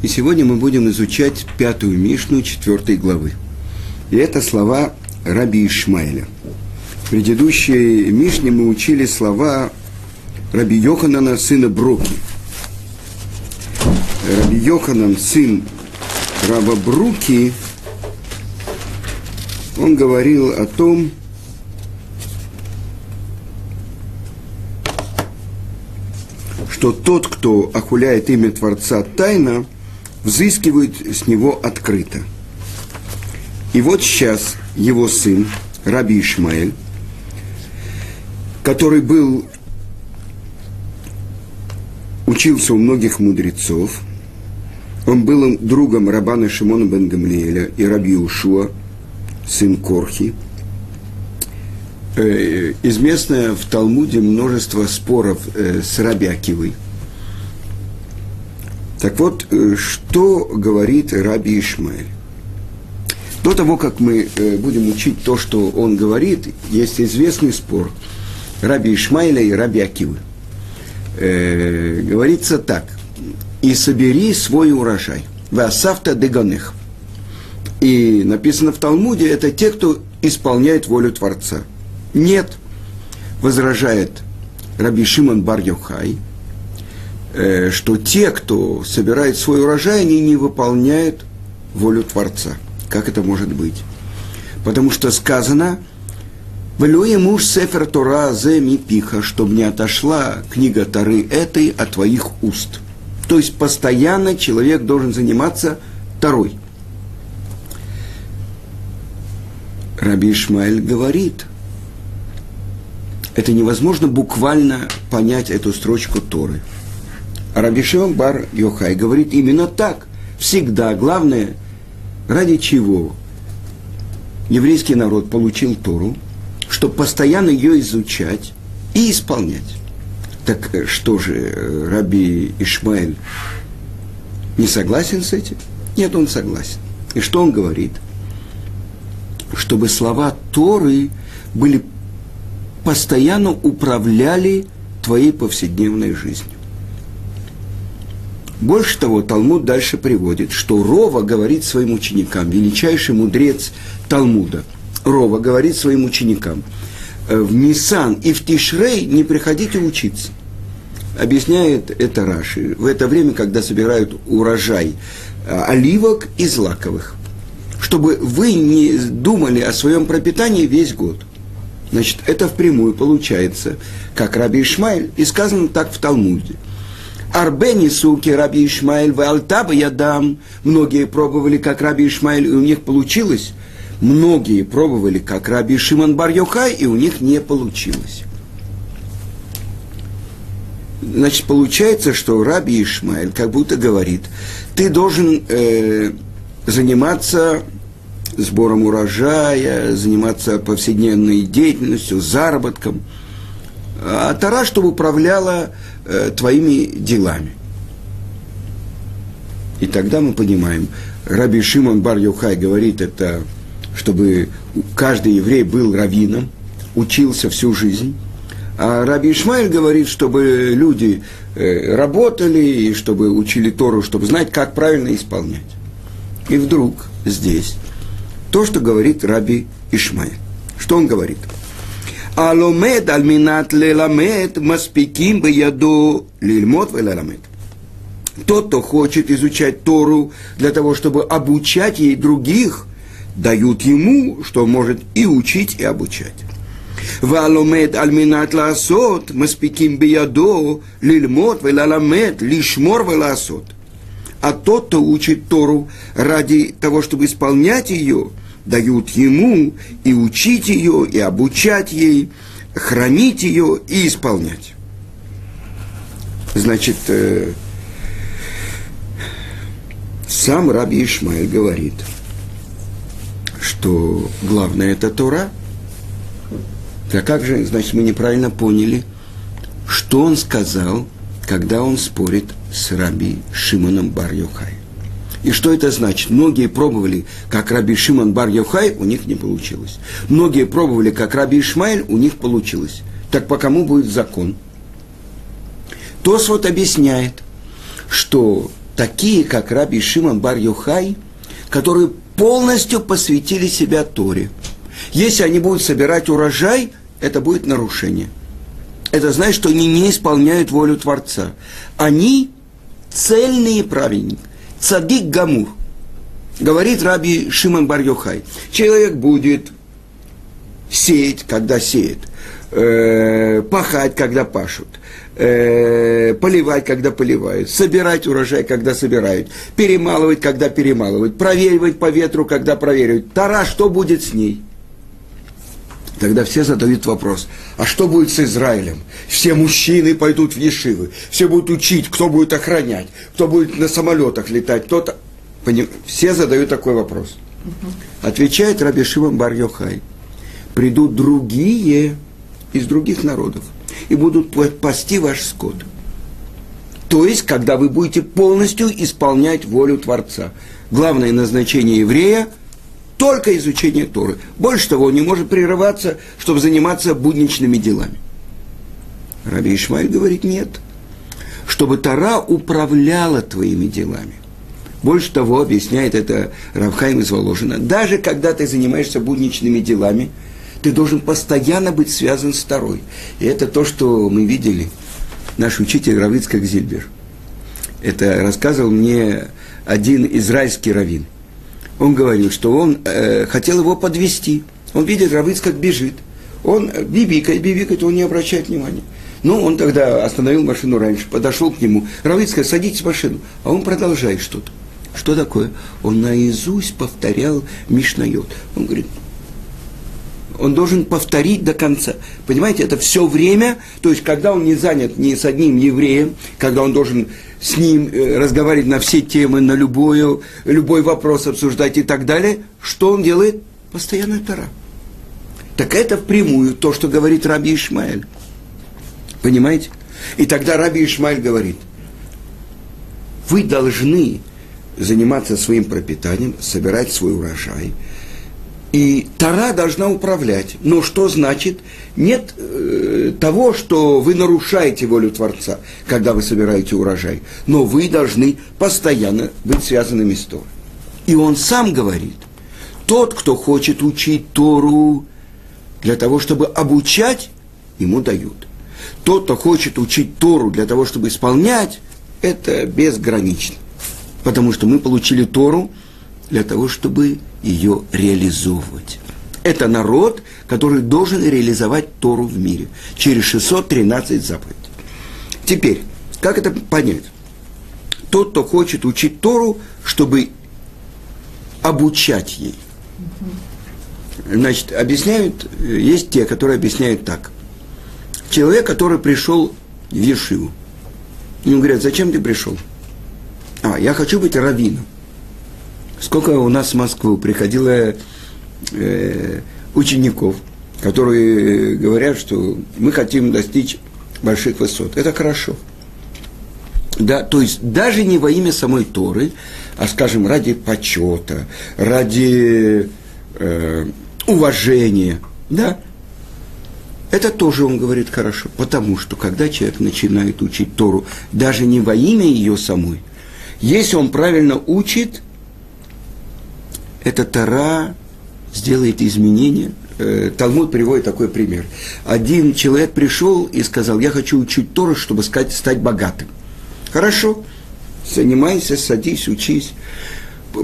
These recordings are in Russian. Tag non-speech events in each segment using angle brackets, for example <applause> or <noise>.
И сегодня мы будем изучать пятую Мишну четвертой главы. И это слова Раби Ишмаэля. В предыдущей Мишне мы учили слова Раби Йоханана, сына Бруки. Раби Йоханан, сын Раба Бруки, он говорил о том, что тот, кто охуляет имя Творца тайно, взыскивает с него открыто. И вот сейчас его сын, Раби Ишмаэль, который был, учился у многих мудрецов, он был другом Рабана Шимона бен Гамлиэля и Раби Ушуа, сын Корхи – э, известно в Талмуде множество споров э, с Рабиакивой. Так вот, э, что говорит Раби Ишмаэль? До того, как мы э, будем учить то, что он говорит, есть известный спор Раби Ишмаэля и Раби Акивы. Э, говорится так. «И собери свой урожай». «Васавта деганех». И написано в Талмуде, это те, кто исполняет волю Творца – нет, возражает Раби Шимон бар Йохай, что те, кто собирает свой урожай, они не выполняют волю Творца. Как это может быть? Потому что сказано, «Влюе муж сефер Тора зе пиха, чтобы не отошла книга Торы этой от твоих уст». То есть постоянно человек должен заниматься Торой. Раби Ишмаэль говорит – это невозможно буквально понять эту строчку Торы. Рабишион Бар Йохай говорит именно так. Всегда. Главное, ради чего еврейский народ получил Тору, чтобы постоянно ее изучать и исполнять. Так э, что же, э, Раби Ишмаэль не согласен с этим? Нет, он согласен. И что он говорит? Чтобы слова Торы были постоянно управляли твоей повседневной жизнью. Больше того, Талмуд дальше приводит, что Рова говорит своим ученикам, величайший мудрец Талмуда, Рова говорит своим ученикам, «Э, в Нисан и в Тишрей не приходите учиться. Объясняет это Раши. В это время, когда собирают урожай э, оливок и злаковых, чтобы вы не думали о своем пропитании весь год. Значит, это впрямую получается, как Раби Ишмаэль, и сказано так в Талмуде. Арбени суки Раби Ишмаэль в Алтаба я дам. Многие пробовали, как Раби Ишмаэль, и у них получилось. Многие пробовали, как Раби Шимон бар и у них не получилось. Значит, получается, что Раби Ишмаэль как будто говорит, ты должен э, заниматься сбором урожая, заниматься повседневной деятельностью, заработком. А Тара, чтобы управляла э, твоими делами. И тогда мы понимаем, Раби Шимон бар Юхай говорит это, чтобы каждый еврей был раввином, учился всю жизнь. А Раби Ишмаэль говорит, чтобы люди э, работали и чтобы учили Тору, чтобы знать, как правильно исполнять. И вдруг здесь то, что говорит Раби Ишмаэль. Что он говорит? Аломед альминат леламед маспиким бы яду лильмот велаламед. Тот, кто хочет изучать Тору для того, чтобы обучать ей других, дают ему, что может и учить, и обучать. והלומד על מנת לעשות, מספיקים בידו ללמוד וללמד, לשמור ולעשות а тот, кто учит Тору ради того, чтобы исполнять ее, дают ему и учить ее, и обучать ей, хранить ее и исполнять. Значит, э, сам Раби Ишмаэль говорит, что главное это Тора. А как же, значит, мы неправильно поняли, что он сказал, когда он спорит с Раби Шимоном бар -Йохай. И что это значит? Многие пробовали, как Раби Шимон бар Йохай, у них не получилось. Многие пробовали, как Раби Ишмаэль, у них получилось. Так по кому будет закон? Тос вот объясняет, что такие, как Раби Шимон бар Юхай, которые полностью посвятили себя Торе. Если они будут собирать урожай, это будет нарушение. Это значит, что они не исполняют волю Творца. Они цельные праведники. Цадик Гамур. Говорит Раби Шимон бар Йохай. Человек будет сеять, когда сеет, э, пахать, когда пашут, э, поливать, когда поливают, собирать урожай, когда собирают, перемалывать, когда перемалывают, проверивать по ветру, когда проверивают. Тара, что будет с ней? Тогда все задают вопрос, а что будет с Израилем? Все мужчины пойдут в Ешивы, все будут учить, кто будет охранять, кто будет на самолетах летать, кто-то... Все задают такой вопрос. Отвечает Раби Шимон бар -Йохай. Придут другие из других народов и будут пасти ваш скот. То есть, когда вы будете полностью исполнять волю Творца. Главное назначение еврея – только изучение Торы. Больше того, он не может прерываться, чтобы заниматься будничными делами. Раби Ишмаиль говорит нет. Чтобы Тора управляла твоими делами. Больше того, объясняет это Равхайм из Воложина, даже когда ты занимаешься будничными делами, ты должен постоянно быть связан с второй. И это то, что мы видели. Наш учитель Равицкак Зильбер. Это рассказывал мне один израильский раввин. Он говорил, что он э, хотел его подвести. Он видит, Равицкак бежит. Он бибикает, бибикает, он не обращает внимания. Ну, он тогда остановил машину раньше, подошел к нему. Равицкак, садитесь в машину. А он продолжает что-то. Что такое? Он наизусть повторял Мишнайот. Он говорит, он должен повторить до конца. Понимаете, это все время, то есть когда он не занят ни с одним евреем, когда он должен с ним э, разговаривать на все темы, на любую, любой вопрос обсуждать и так далее, что он делает? Постоянная тара. Так это впрямую то, что говорит Раби Ишмаэль. Понимаете? И тогда Раби Ишмаэль говорит, вы должны заниматься своим пропитанием, собирать свой урожай. И Тара должна управлять. Но что значит? Нет э, того, что вы нарушаете волю Творца, когда вы собираете урожай. Но вы должны постоянно быть связанными с Торой. И он сам говорит, тот, кто хочет учить Тору для того, чтобы обучать, ему дают. Тот, кто хочет учить Тору для того, чтобы исполнять, это безгранично потому что мы получили Тору для того, чтобы ее реализовывать. Это народ, который должен реализовать Тору в мире через 613 заповедей. Теперь, как это понять? Тот, кто хочет учить Тору, чтобы обучать ей. Значит, объясняют, есть те, которые объясняют так. Человек, который пришел в Ешиву, ему говорят, зачем ты пришел? А, я хочу быть раввином. Сколько у нас в Москву приходило э, учеников, которые говорят, что мы хотим достичь больших высот. Это хорошо. Да, то есть даже не во имя самой Торы, а, скажем, ради почета, ради э, уважения, да, это тоже он говорит хорошо, потому что когда человек начинает учить Тору даже не во имя ее самой, если он правильно учит, эта Тара сделает изменения. Э, Талмуд приводит такой пример. Один человек пришел и сказал, я хочу учить Тору, чтобы стать, стать богатым. Хорошо, занимайся, садись, учись.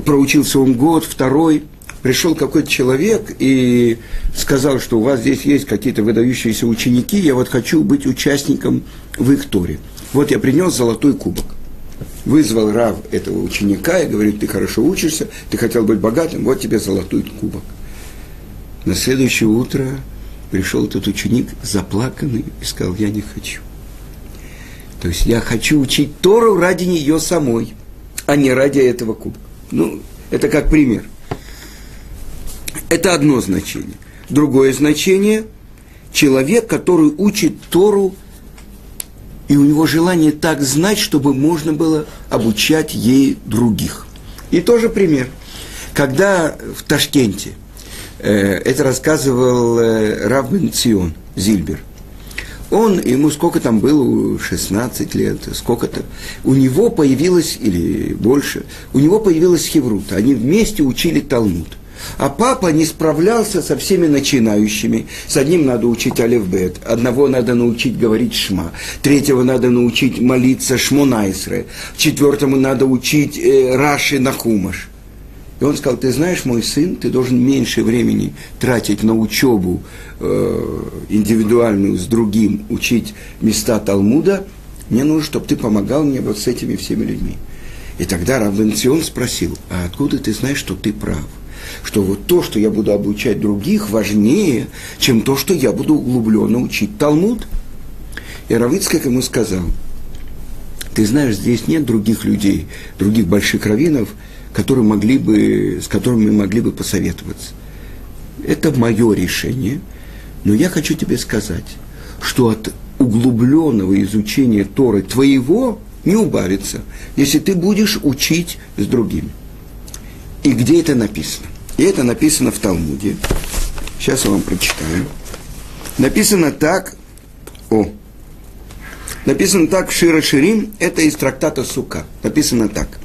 Проучился он год, второй. Пришел какой-то человек и сказал, что у вас здесь есть какие-то выдающиеся ученики, я вот хочу быть участником в их Торе. Вот я принес золотой кубок вызвал Рав этого ученика и говорит, ты хорошо учишься, ты хотел быть богатым, вот тебе золотой кубок. На следующее утро пришел этот ученик заплаканный и сказал, я не хочу. То есть я хочу учить Тору ради нее самой, а не ради этого кубка. Ну, это как пример. Это одно значение. Другое значение – человек, который учит Тору и у него желание так знать, чтобы можно было обучать ей других. И тоже пример. Когда в Ташкенте, э, это рассказывал э, Рав Цион Зильбер, Он, ему сколько там было, 16 лет, сколько-то, у него появилось, или больше, у него появилась хеврута. Они вместе учили Талмуд. А папа не справлялся со всеми начинающими. С одним надо учить Алевбет, одного надо научить говорить Шма, третьего надо научить молиться Шмонайсре, четвертому надо учить э, Раши Нахумаш. И он сказал, ты знаешь, мой сын, ты должен меньше времени тратить на учебу э, индивидуальную с другим, учить места Талмуда. Мне нужно, чтобы ты помогал мне вот с этими всеми людьми. И тогда Равенцион спросил, а откуда ты знаешь, что ты прав? Что вот то, что я буду обучать других, важнее, чем то, что я буду углубленно учить Талмуд? И Равицкак ему сказал, ты знаешь, здесь нет других людей, других больших раввинов, которые могли бы, с которыми мы могли бы посоветоваться. Это мое решение, но я хочу тебе сказать, что от углубленного изучения Торы твоего не убавится, если ты будешь учить с другими. И где это написано? И это написано в Талмуде. Сейчас я вам прочитаю. Написано так, о, написано так Шира Ширим, это из трактата Сука. Написано так –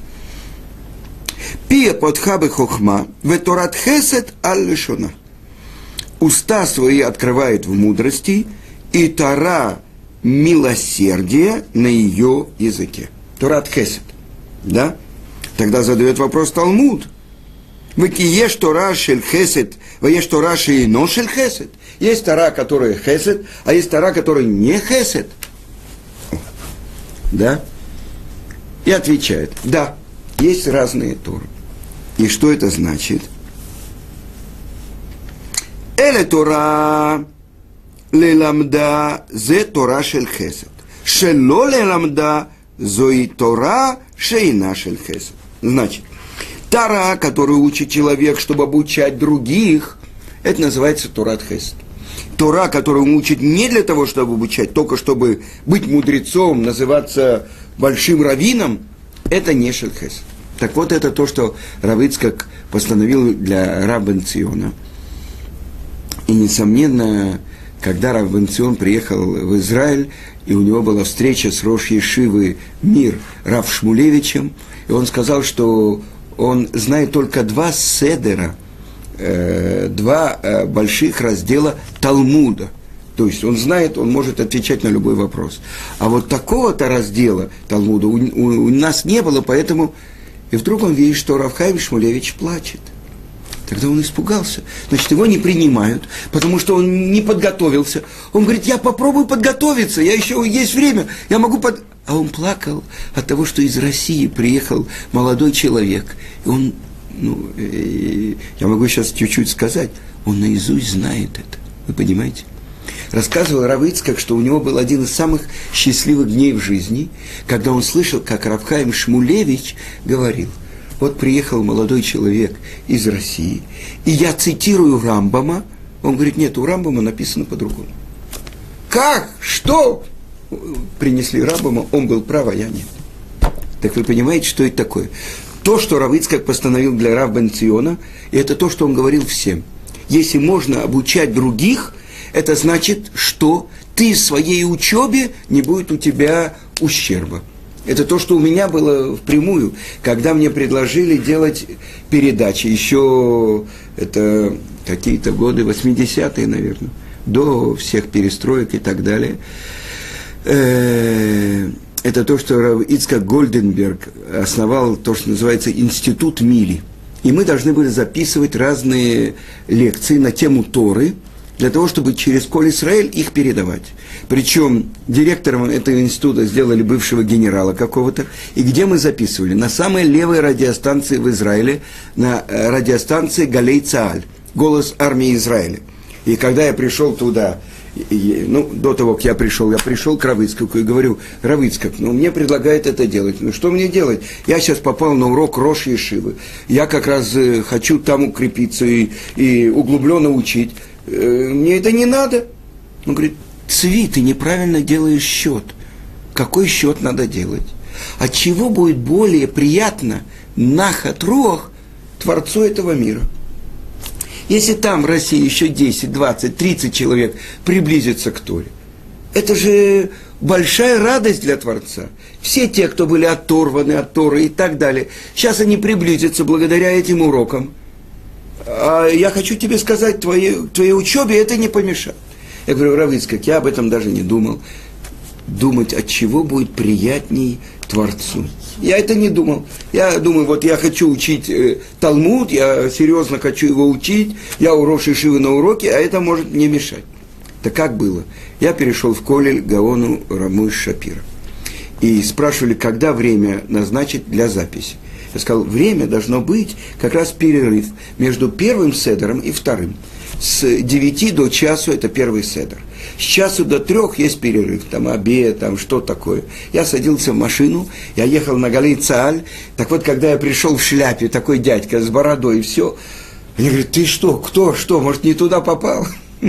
Пия подхабы хохма, веторат хесет аль Уста свои открывает в мудрости, и Тара милосердие на ее языке. Торат хесет. Да? Тогда задает вопрос Талмуд. Выкиеш Тора шель хесет, ваеш Тора шейно шель хесет. Есть Тора, которая хесет, а есть Тора, которая не хесет. Да? И отвечает, да, есть разные Торы. И что это значит? Эле Тора леламда зе Тора шель хесед. Шело леламда зои Тора шейна шель хесед. Значит, Тора, которую учит человек, чтобы обучать других, это называется Торат Хесед. Тора, которую учит не для того, чтобы обучать, только чтобы быть мудрецом, называться большим раввином, это не Шельхесед. Так вот, это то, что Равыцкак постановил для Рабен Циона. И, несомненно, когда Рабен Цион приехал в Израиль, и у него была встреча с Рош Ешивы Мир Рав Шмулевичем, и он сказал, что он знает только два седера, э, два э, больших раздела Талмуда. То есть он знает, он может отвечать на любой вопрос. А вот такого-то раздела Талмуда у, у, у нас не было, поэтому и вдруг он видит, что Равхайм Шмулевич плачет. Тогда он испугался. Значит, его не принимают, потому что он не подготовился. Он говорит, я попробую подготовиться, я еще есть время, я могу под... А он плакал от того, что из России приехал молодой человек. И он, ну, э, я могу сейчас чуть-чуть сказать, он наизусть знает это. Вы понимаете? Рассказывал Равыцкак, что у него был один из самых счастливых дней в жизни, когда он слышал, как Равхаим Шмулевич говорил, вот приехал молодой человек из России, и я цитирую Рамбама, он говорит, нет, у Рамбама написано по-другому. Как? Что? Принесли Рамбама, он был прав, а я нет. Так вы понимаете, что это такое? То, что Равыцкак постановил для Рав Бенциона, это то, что он говорил всем. Если можно обучать других – это значит, что ты в своей учебе не будет у тебя ущерба. Это то, что у меня было впрямую, когда мне предложили делать передачи. Еще это какие-то годы, 80-е, наверное, до всех перестроек и так далее. Э, это то, что Ицкак Гольденберг основал то, что называется Институт Мили. И мы должны были записывать разные лекции на тему Торы – для того, чтобы через Коль Израиль их передавать. Причем директором этого института сделали бывшего генерала какого-то. И где мы записывали? На самой левой радиостанции в Израиле, на э, радиостанции Галей Цааль, голос армии Израиля. И когда я пришел туда, и, ну, до того, как я пришел, я пришел к Равыцкаку и говорю, Равыцкак, ну, мне предлагают это делать. Ну, что мне делать? Я сейчас попал на урок Рош Ешивы. Я как раз э, хочу там укрепиться и, и углубленно учить. Э, мне это не надо. Он говорит, Цви, ты неправильно делаешь счет. Какой счет надо делать? От чего будет более приятно нахат руах Творцу этого мира? Если там в России еще 10, 20, 30 человек приблизится к Торе, Это же большая радость для Творца. Все те, кто были оторваны от Торы и так далее, сейчас они приблизятся благодаря этим урокам. А я хочу тебе сказать, твоей, твоей учебе это не помешает. Я говорю, Равицкак, я об этом даже не думал. Думать, от чего будет приятней Творцу. Я это не думал. Я думаю, вот я хочу учить э, Талмуд, я серьезно хочу его учить, я у Шивы на уроке, а это может мне мешать. Так как было? Я перешел в Колель Гаону Рамуш Шапира. И спрашивали, когда время назначить для записи. Я сказал, время должно быть как раз перерыв между первым седером и вторым. С 9 до часу это первый седер. С часу до трех есть перерыв, там обед, там что такое. Я садился в машину, я ехал на Галей. Так вот, когда я пришел в шляпе, такой дядька с бородой и все, они говорят, ты что, кто, что, может, не туда попал? <laughs>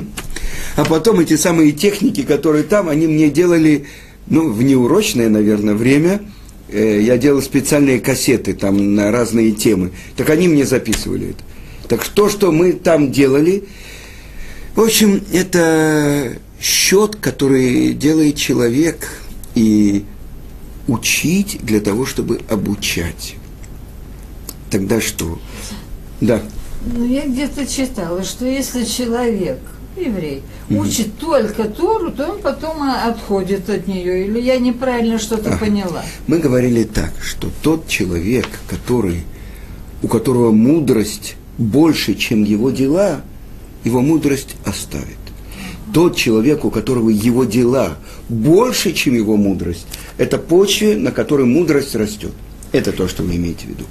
А потом эти самые техники, которые там, они мне делали, ну, в неурочное, наверное, время, я делал специальные кассеты там на разные темы. Так они мне записывали это. Так то, что мы там делали, в общем, это счет, который делает человек, и учить для того, чтобы обучать. Тогда что? Да. Ну, я где-то читала, что если человек, еврей, учит только Тору, то он потом отходит от нее. Или я неправильно что-то ага. поняла? Мы говорили так, что тот человек, который, у которого мудрость больше, чем его дела, его мудрость оставит. Тот человек, у которого его дела больше, чем его мудрость, это почва, на которой мудрость растет. Это то, что вы имеете в виду.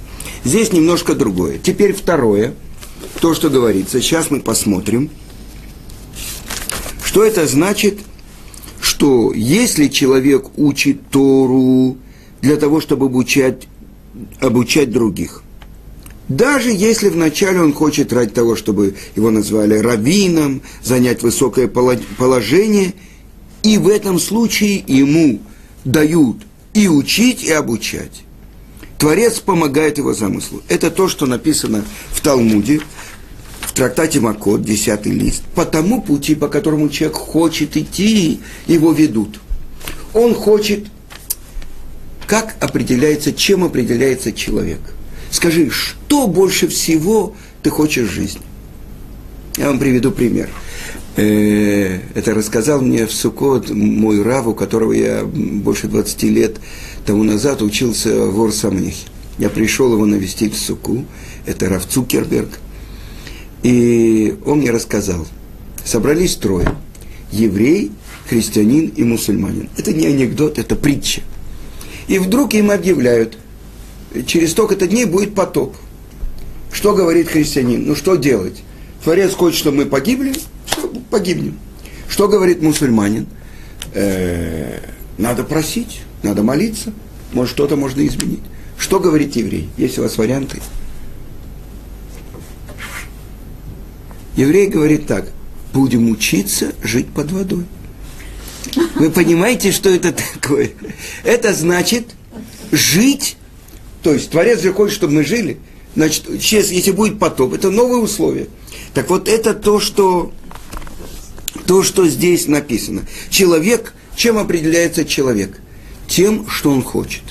Здесь немножко другое. Теперь второе, то, что говорится. Сейчас мы посмотрим, что это значит, что если человек учит Тору для того, чтобы обучать, обучать других – даже если вначале он хочет ради того, чтобы его назвали раввином, занять высокое положение, и в этом случае ему дают и учить, и обучать. Творец помогает его замыслу. Это то, что написано в Талмуде, в трактате Макот, 10 лист. По тому пути, по которому человек хочет идти, его ведут. Он хочет, как определяется, чем определяется человек – Скажи, что больше всего ты хочешь в жизни? Я вам приведу пример. Э, это рассказал мне в Сукот мой Рав, у которого я больше 20 лет тому назад учился в Орсамнихе. Я пришел его навестить в Суку, это Рав Цукерберг, и он мне рассказал, собрались трое, еврей, христианин и мусульманин. Это не анекдот, это притча. И вдруг им объявляют, через столько-то дней будет потоп. Что говорит христианин? Ну что делать? Творец хочет, чтобы мы погибли, все, погибнем. Что говорит мусульманин? Э, надо просить, надо молиться, может что-то можно изменить. Что говорит еврей? Есть у вас варианты? Еврей говорит так, будем учиться жить под водой. Вы понимаете, что это такое? Это значит жить то есть Творец же хочет, чтобы мы жили. Значит, сейчас, если будет потоп, это новые условия. Так вот, это то, что, то, что здесь написано. Человек, чем определяется человек? Тем, что он хочет.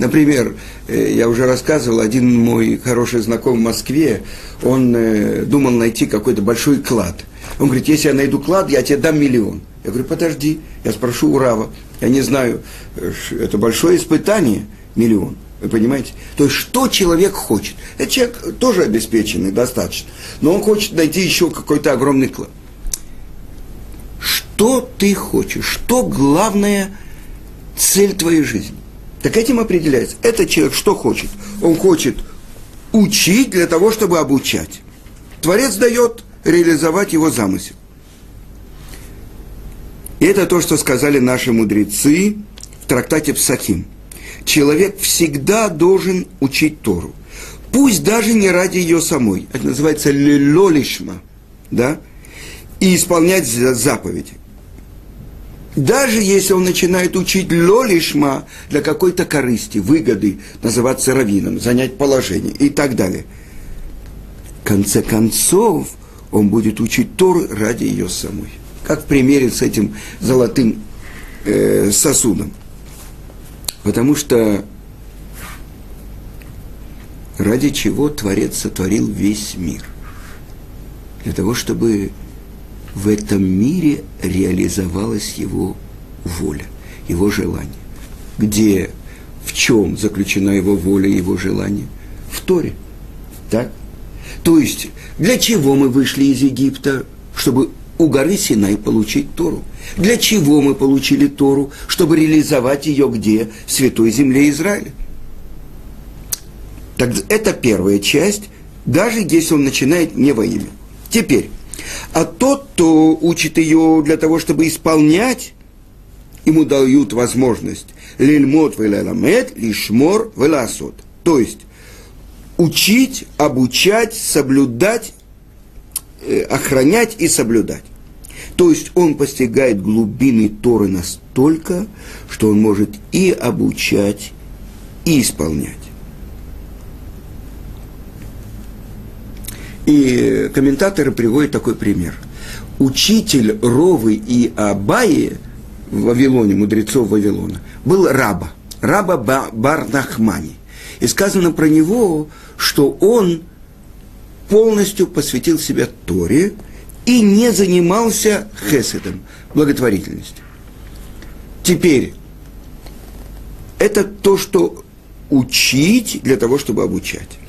Например, э, я уже рассказывал, один мой хороший знакомый в Москве, он э, думал найти какой-то большой клад. Он говорит, если я найду клад, я тебе дам миллион. Я говорю, подожди, я спрошу у Рава, я не знаю, э, это большое испытание, миллион. Вы понимаете? То есть, что человек хочет? Этот человек тоже обеспеченный, достаточно. Но он хочет найти еще какой-то огромный клад. Что ты хочешь? Что главная цель твоей жизни? Так этим определяется. Этот человек что хочет? Он хочет учить для того, чтобы обучать. Творец дает реализовать его замысел. И это то, что сказали наши мудрецы в трактате Псахим – человек всегда должен учить Тору. Пусть даже не ради ее самой. Это называется лелолишма, да? И исполнять заповеди. Даже если он начинает учить лолишма для какой-то корысти, выгоды, называться раввином, занять положение и так далее. В конце концов, он будет учить Тору ради ее самой. Как в примере с этим золотым э, сосудом. Потому что ради чего Творец сотворил весь мир? Для того, чтобы в этом мире реализовалась его воля, его желание. Где, в чем заключена его воля, его желание? В Торе. Так? То есть, для чего мы вышли из Египта? Чтобы у горы Синай получить Тору. Для чего мы получили Тору? Чтобы реализовать ее где? В святой земле Израиля. Так это первая часть, даже если он начинает не во имя. Теперь, а тот, кто учит ее для того, чтобы исполнять, ему дают возможность лильмот велеламет, лишмор веласот. То есть, учить, обучать, соблюдать, э, охранять и соблюдать. То есть он постигает глубины Торы настолько, что он может и обучать, и исполнять. И комментаторы приводят такой пример. Учитель Ровы и Абаи в Вавилоне, мудрецов Вавилона, был раба, раба Барнахмани. И сказано про него, что он полностью посвятил себя Торе и не занимался хеседом, благотворительностью. Теперь, это то, что учить для того, чтобы обучать.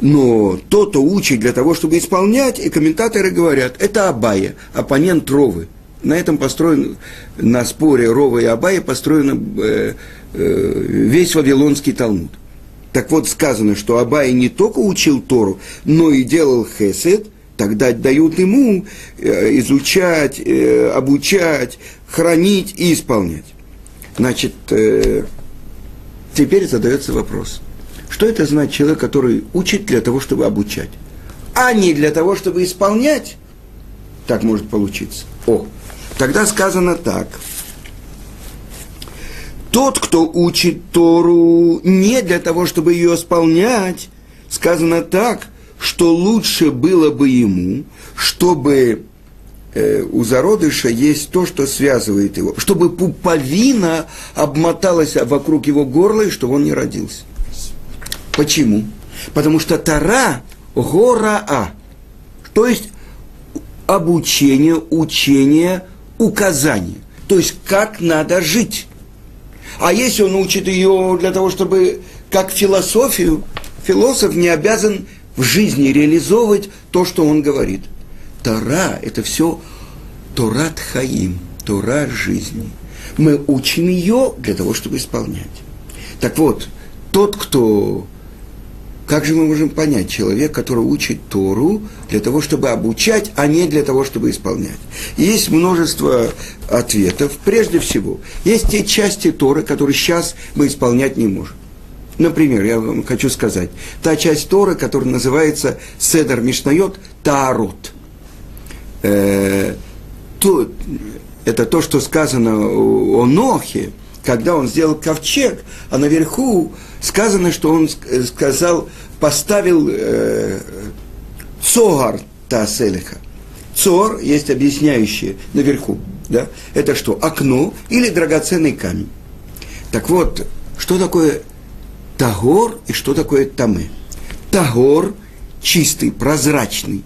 Но то, кто учит для того, чтобы исполнять, и комментаторы говорят, это Абая, оппонент Ровы. На этом построен, на споре Рова и Абая построен э, э, весь Вавилонский Талмуд. Так вот сказано, что Абай не только учил Тору, но и делал хесед, тогда дают ему э, изучать, э, обучать, хранить и исполнять. Значит, э, теперь задается вопрос – что это значит человек, который учит для того, чтобы обучать, а не для того, чтобы исполнять? Так может получиться. О, тогда сказано так. Тот, кто учит Тору не для того, чтобы ее исполнять, сказано так, что лучше было бы ему, чтобы э, у зародыша есть то, что связывает его, чтобы пуповина обмоталась вокруг его горла, и чтобы он не родился. Почему? Потому что Тара гораа, то есть обучение, учение, указание. То есть как надо жить. А если он учит ее для того, чтобы, как философию, философ не обязан в жизни реализовывать то, что он говорит. Тора – это все Торат Хаим, Тора жизни. Мы учим ее для того, чтобы исполнять. Так вот, тот, кто как же мы можем понять человек, который учит Тору для того, чтобы обучать, а не для того, чтобы исполнять? Есть множество ответов. Прежде всего, есть те части Торы, которые сейчас мы исполнять не можем. Например, я вам хочу сказать, та часть Торы, которая называется Седер Мишнайот Таарот. Э, то, это то, что сказано о Нохе, когда он сделал ковчег, а наверху сказано, что он сказал, поставил э, цогар таселиха. Цор есть объясняющее наверху. Да? Это что, окно или драгоценный камень. Так вот, что такое тагор и что такое тамы? Тагор чистый, прозрачный.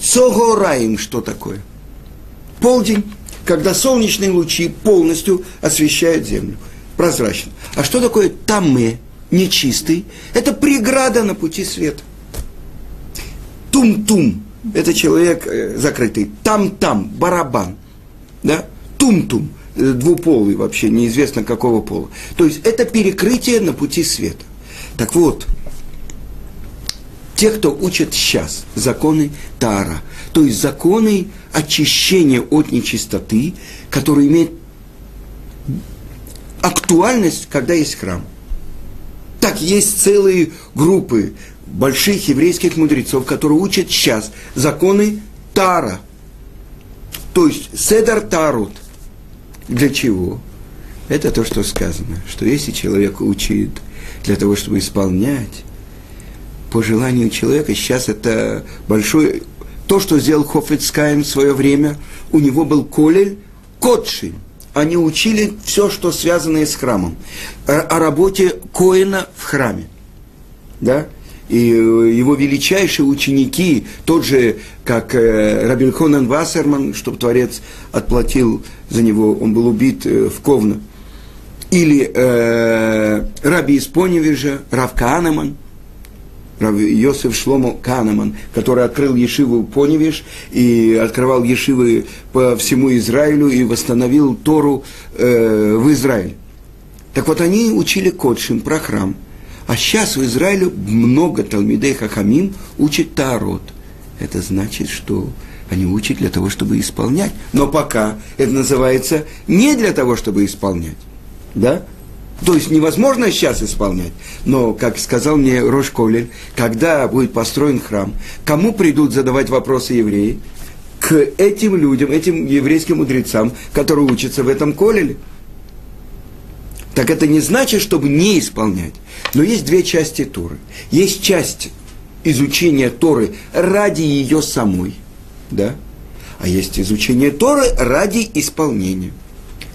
Цогораим что такое? Полдень, когда солнечные лучи полностью освещают землю прозрачно. А что такое тамы, нечистый? Это преграда на пути света. Тум-тум – это человек э, закрытый. Там-там – барабан. Да? Тум-тум – двуполый вообще, неизвестно какого пола. То есть это перекрытие на пути света. Так вот, те, кто учат сейчас законы Тара, то есть законы очищения от нечистоты, которые имеют актуальность, когда есть храм. Так есть целые группы больших еврейских мудрецов, которые учат сейчас законы Тара. То есть Седар Тарут. Для чего? Это то, что сказано, что если человек учит для того, чтобы исполнять, по желанию человека, сейчас это большое, то, что сделал Хофицкайм в свое время, у него был колель Котши, они учили все, что связано с храмом. О, работе Коина в храме. Да? И э, его величайшие ученики, тот же, как э, Рабельхонен Вассерман, чтобы Творец отплатил за него, он был убит э, в Ковно. Или э, Раби из Поневежа, Рав Каанеман, Рав Йосеф Шломо Канеман, который открыл Ешиву Поневиш и открывал Ешивы по всему Израилю и восстановил Тору э, в Израиле. Так вот, они учили Кодшим про храм. А сейчас в Израиле много Талмидей Хахамим учат Таарот. Это значит, что они учат для того, чтобы исполнять. Но пока это называется не для того, чтобы исполнять. Да? То есть невозможно сейчас исполнять. Но, как сказал мне Рош Ковлин, когда будет построен храм, кому придут задавать вопросы евреи? К этим людям, этим еврейским мудрецам, которые учатся в этом колеле. Так это не значит, чтобы не исполнять. Но есть две части Торы. Есть часть изучения Торы ради ее самой, да? А есть изучение Торы ради исполнения.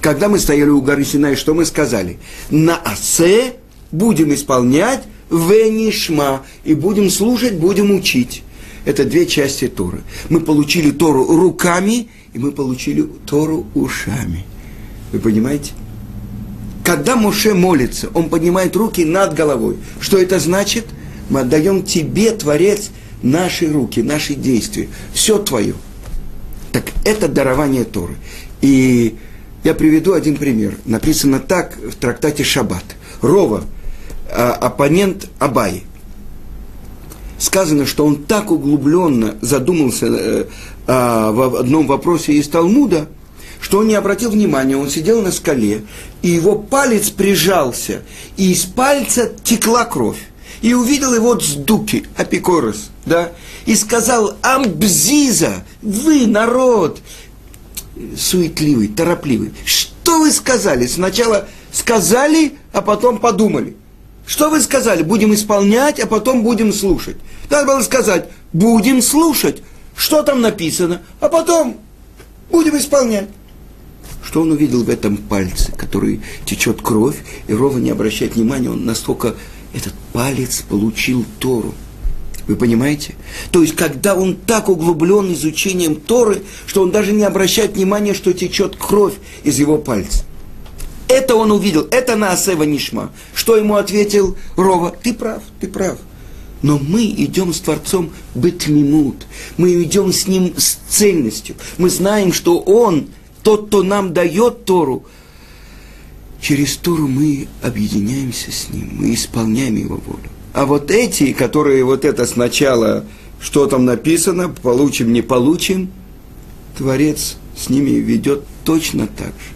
Когда мы стояли у горы Синай, что мы сказали? На асе будем исполнять венишма, и будем слушать, будем учить. Это две части Торы. Мы получили Тору руками, и мы получили Тору ушами. Вы понимаете? Когда Моше молится, он поднимает руки над головой. Что это значит? Мы отдаем тебе, Творец, наши руки, наши действия. Все твое. Так это дарование Торы. И я приведу один пример. Написано так в трактате Шаббат. Рова, а, оппонент Абаи. Сказано, что он так углубленно задумался э, а, в одном вопросе из Талмуда, что он не обратил внимания, он сидел на скале, и его палец прижался, и из пальца текла кровь. И увидел его Цдуки, Апикорос, да, и сказал, Амбзиза, вы, народ, суетливый, торопливый. Что вы сказали? Сначала сказали, а потом подумали. Что вы сказали? Будем исполнять, а потом будем слушать. Надо было сказать, будем слушать, что там написано, а потом будем исполнять. Что он увидел в этом пальце, который течет кровь, и Рова не обращает внимания, он настолько, этот палец получил Тору. Вы понимаете? То есть, когда он так углублен изучением Торы, что он даже не обращает внимания, что течет кровь из его пальца. Это он увидел, это Наасева Нишма. Что ему ответил Рова? Ты прав, ты прав. Но мы идем с Творцом бытмимут. Мы идем с Ним с цельностью. Мы знаем, что Он, тот, кто нам дает Тору, через Тору мы объединяемся с Ним, мы исполняем Его волю. А вот эти, которые вот это сначала, что там написано, получим, не получим, Творец с ними ведет точно так же.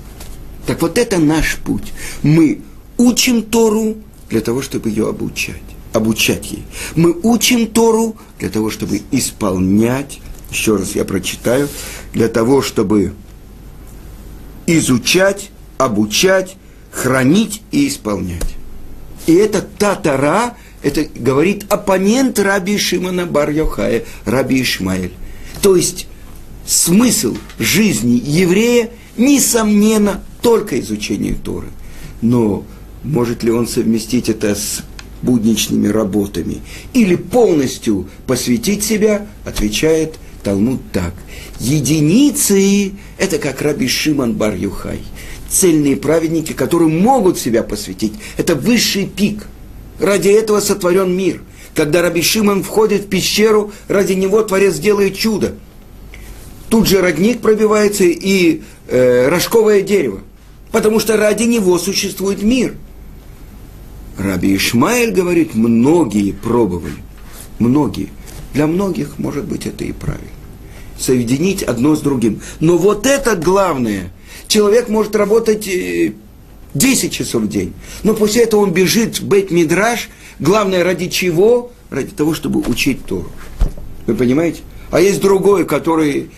Так вот это наш путь. Мы учим Тору для того, чтобы ее обучать, обучать ей. Мы учим Тору для того, чтобы исполнять, еще раз я прочитаю, для того, чтобы изучать, обучать, хранить и исполнять. И это та Тора, это говорит оппонент Раби Шимона бар Йохая, Раби Ишмаэль. То есть смысл жизни еврея, несомненно, только изучение Торы. Но может ли он совместить это с будничными работами или полностью посвятить себя, отвечает Талмуд так. Единицы – это как Раби Шимон бар Юхай. Цельные праведники, которые могут себя посвятить. Это высший пик – Ради этого сотворен мир. Когда Раби Шимон входит в пещеру, ради него Творец делает чудо. Тут же родник пробивается и э, рожковое дерево. Потому что ради него существует мир. Раби Ишмаэль говорит, многие пробовали. Многие. Для многих, может быть, это и правильно. Соединить одно с другим. Но вот это главное. Человек может работать э, 10 часов в день. Но после этого он бежит в Бейт-Мидраш, главное, ради чего? Ради того, чтобы учить Тору. Вы понимаете? А есть другой, который,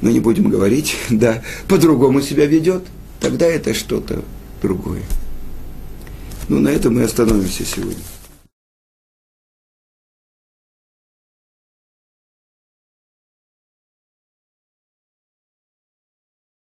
ну не будем говорить, <laughs> да, по-другому себя ведет. Тогда это что-то другое. Ну, на этом мы остановимся сегодня.